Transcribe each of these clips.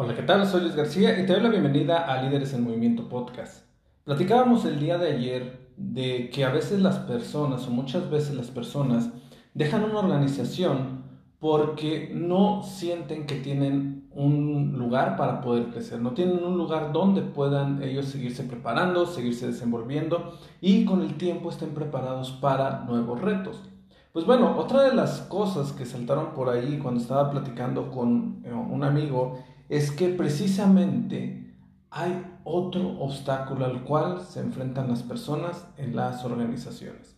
Hola, ¿qué tal? Soy Luis García y te doy la bienvenida a Líderes en Movimiento Podcast. Platicábamos el día de ayer de que a veces las personas, o muchas veces las personas, dejan una organización porque no sienten que tienen un lugar para poder crecer, no tienen un lugar donde puedan ellos seguirse preparando, seguirse desenvolviendo y con el tiempo estén preparados para nuevos retos. Pues bueno, otra de las cosas que saltaron por ahí cuando estaba platicando con eh, un amigo es que precisamente hay otro obstáculo al cual se enfrentan las personas en las organizaciones.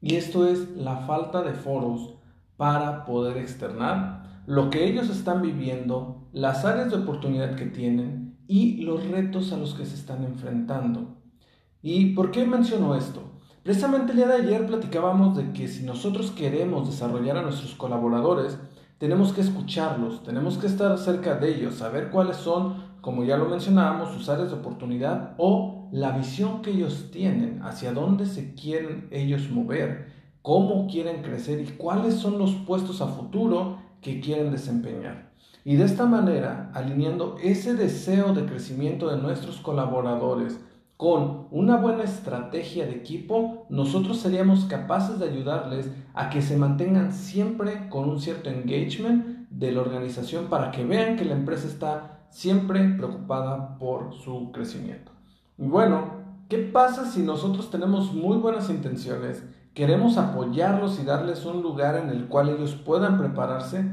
Y esto es la falta de foros para poder externar lo que ellos están viviendo, las áreas de oportunidad que tienen y los retos a los que se están enfrentando. ¿Y por qué menciono esto? Precisamente el día de ayer platicábamos de que si nosotros queremos desarrollar a nuestros colaboradores, tenemos que escucharlos, tenemos que estar cerca de ellos, saber cuáles son, como ya lo mencionábamos, sus áreas de oportunidad o la visión que ellos tienen, hacia dónde se quieren ellos mover, cómo quieren crecer y cuáles son los puestos a futuro que quieren desempeñar. Y de esta manera, alineando ese deseo de crecimiento de nuestros colaboradores con una buena estrategia de equipo, nosotros seríamos capaces de ayudarles a que se mantengan siempre con un cierto engagement de la organización para que vean que la empresa está siempre preocupada por su crecimiento. Y bueno, ¿qué pasa si nosotros tenemos muy buenas intenciones, queremos apoyarlos y darles un lugar en el cual ellos puedan prepararse,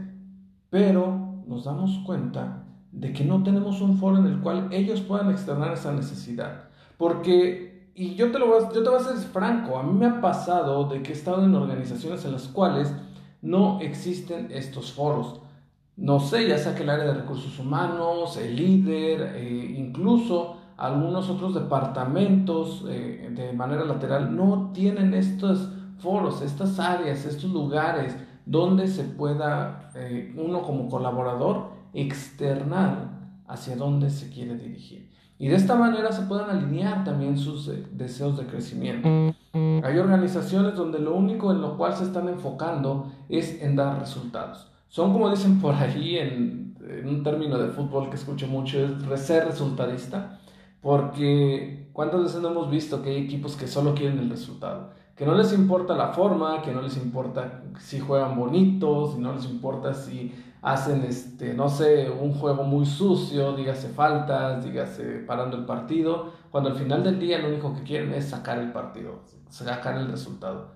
pero nos damos cuenta de que no tenemos un foro en el cual ellos puedan externar esa necesidad? Porque, y yo te, lo voy a, yo te voy a ser franco, a mí me ha pasado de que he estado en organizaciones en las cuales no existen estos foros. No sé, ya sea que el área de recursos humanos, el líder, eh, incluso algunos otros departamentos eh, de manera lateral no tienen estos foros, estas áreas, estos lugares donde se pueda eh, uno como colaborador externar hacia dónde se quiere dirigir. Y de esta manera se pueden alinear también sus eh, deseos de crecimiento. Hay organizaciones donde lo único en lo cual se están enfocando es en dar resultados. Son como dicen por ahí en, un término de fútbol que escucho mucho, es ser resultadista, porque cuántas veces no hemos visto que hay equipos que solo quieren el resultado, que no les importa la forma, que no les importa si juegan bonitos, si no les importa si hacen, este, no sé, un juego muy sucio, dígase faltas, dígase parando el partido, cuando al final del día lo único que quieren es sacar el partido, sacar el resultado.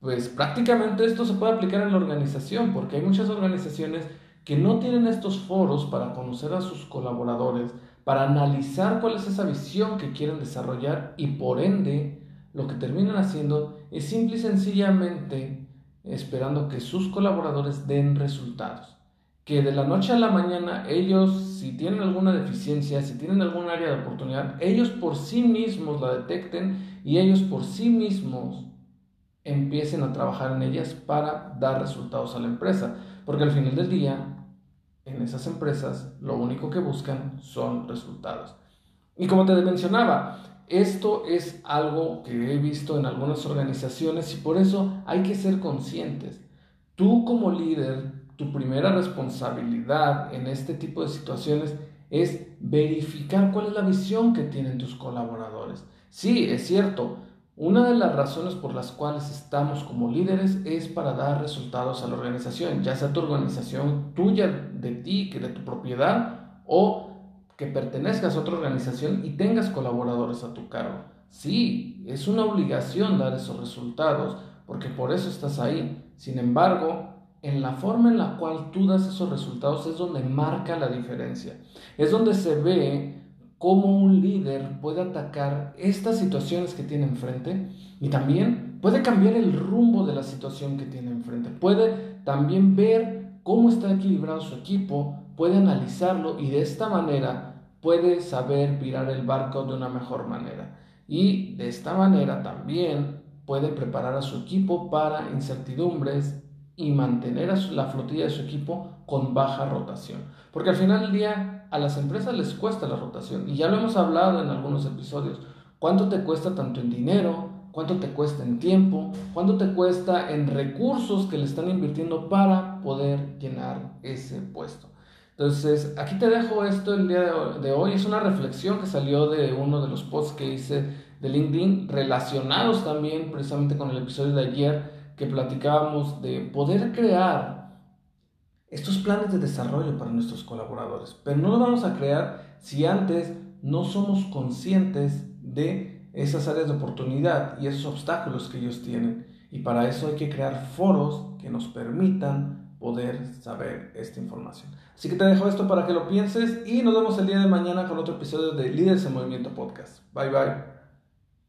Pues prácticamente esto se puede aplicar en la organización, porque hay muchas organizaciones que no tienen estos foros para conocer a sus colaboradores, para analizar cuál es esa visión que quieren desarrollar y por ende lo que terminan haciendo es simple y sencillamente esperando que sus colaboradores den resultados que de la noche a la mañana ellos, si tienen alguna deficiencia, si tienen algún área de oportunidad, ellos por sí mismos la detecten y ellos por sí mismos empiecen a trabajar en ellas para dar resultados a la empresa. Porque al final del día, en esas empresas, lo único que buscan son resultados. Y como te mencionaba, esto es algo que he visto en algunas organizaciones y por eso hay que ser conscientes. Tú como líder tu primera responsabilidad en este tipo de situaciones es verificar cuál es la visión que tienen tus colaboradores. Sí, es cierto, una de las razones por las cuales estamos como líderes es para dar resultados a la organización, ya sea tu organización tuya, de ti, que de tu propiedad, o que pertenezcas a otra organización y tengas colaboradores a tu cargo. Sí, es una obligación dar esos resultados, porque por eso estás ahí. Sin embargo, en la forma en la cual tú das esos resultados es donde marca la diferencia. Es donde se ve cómo un líder puede atacar estas situaciones que tiene enfrente y también puede cambiar el rumbo de la situación que tiene enfrente. Puede también ver cómo está equilibrado su equipo, puede analizarlo y de esta manera puede saber virar el barco de una mejor manera. Y de esta manera también puede preparar a su equipo para incertidumbres y mantener a la flotilla de su equipo con baja rotación. Porque al final del día a las empresas les cuesta la rotación y ya lo hemos hablado en algunos episodios. ¿Cuánto te cuesta tanto en dinero? ¿Cuánto te cuesta en tiempo? ¿Cuánto te cuesta en recursos que le están invirtiendo para poder llenar ese puesto? Entonces, aquí te dejo esto el día de hoy. Es una reflexión que salió de uno de los posts que hice de LinkedIn, relacionados también precisamente con el episodio de ayer que platicábamos de poder crear estos planes de desarrollo para nuestros colaboradores. Pero no lo vamos a crear si antes no somos conscientes de esas áreas de oportunidad y esos obstáculos que ellos tienen. Y para eso hay que crear foros que nos permitan poder saber esta información. Así que te dejo esto para que lo pienses y nos vemos el día de mañana con otro episodio de Líderes en Movimiento Podcast. Bye bye.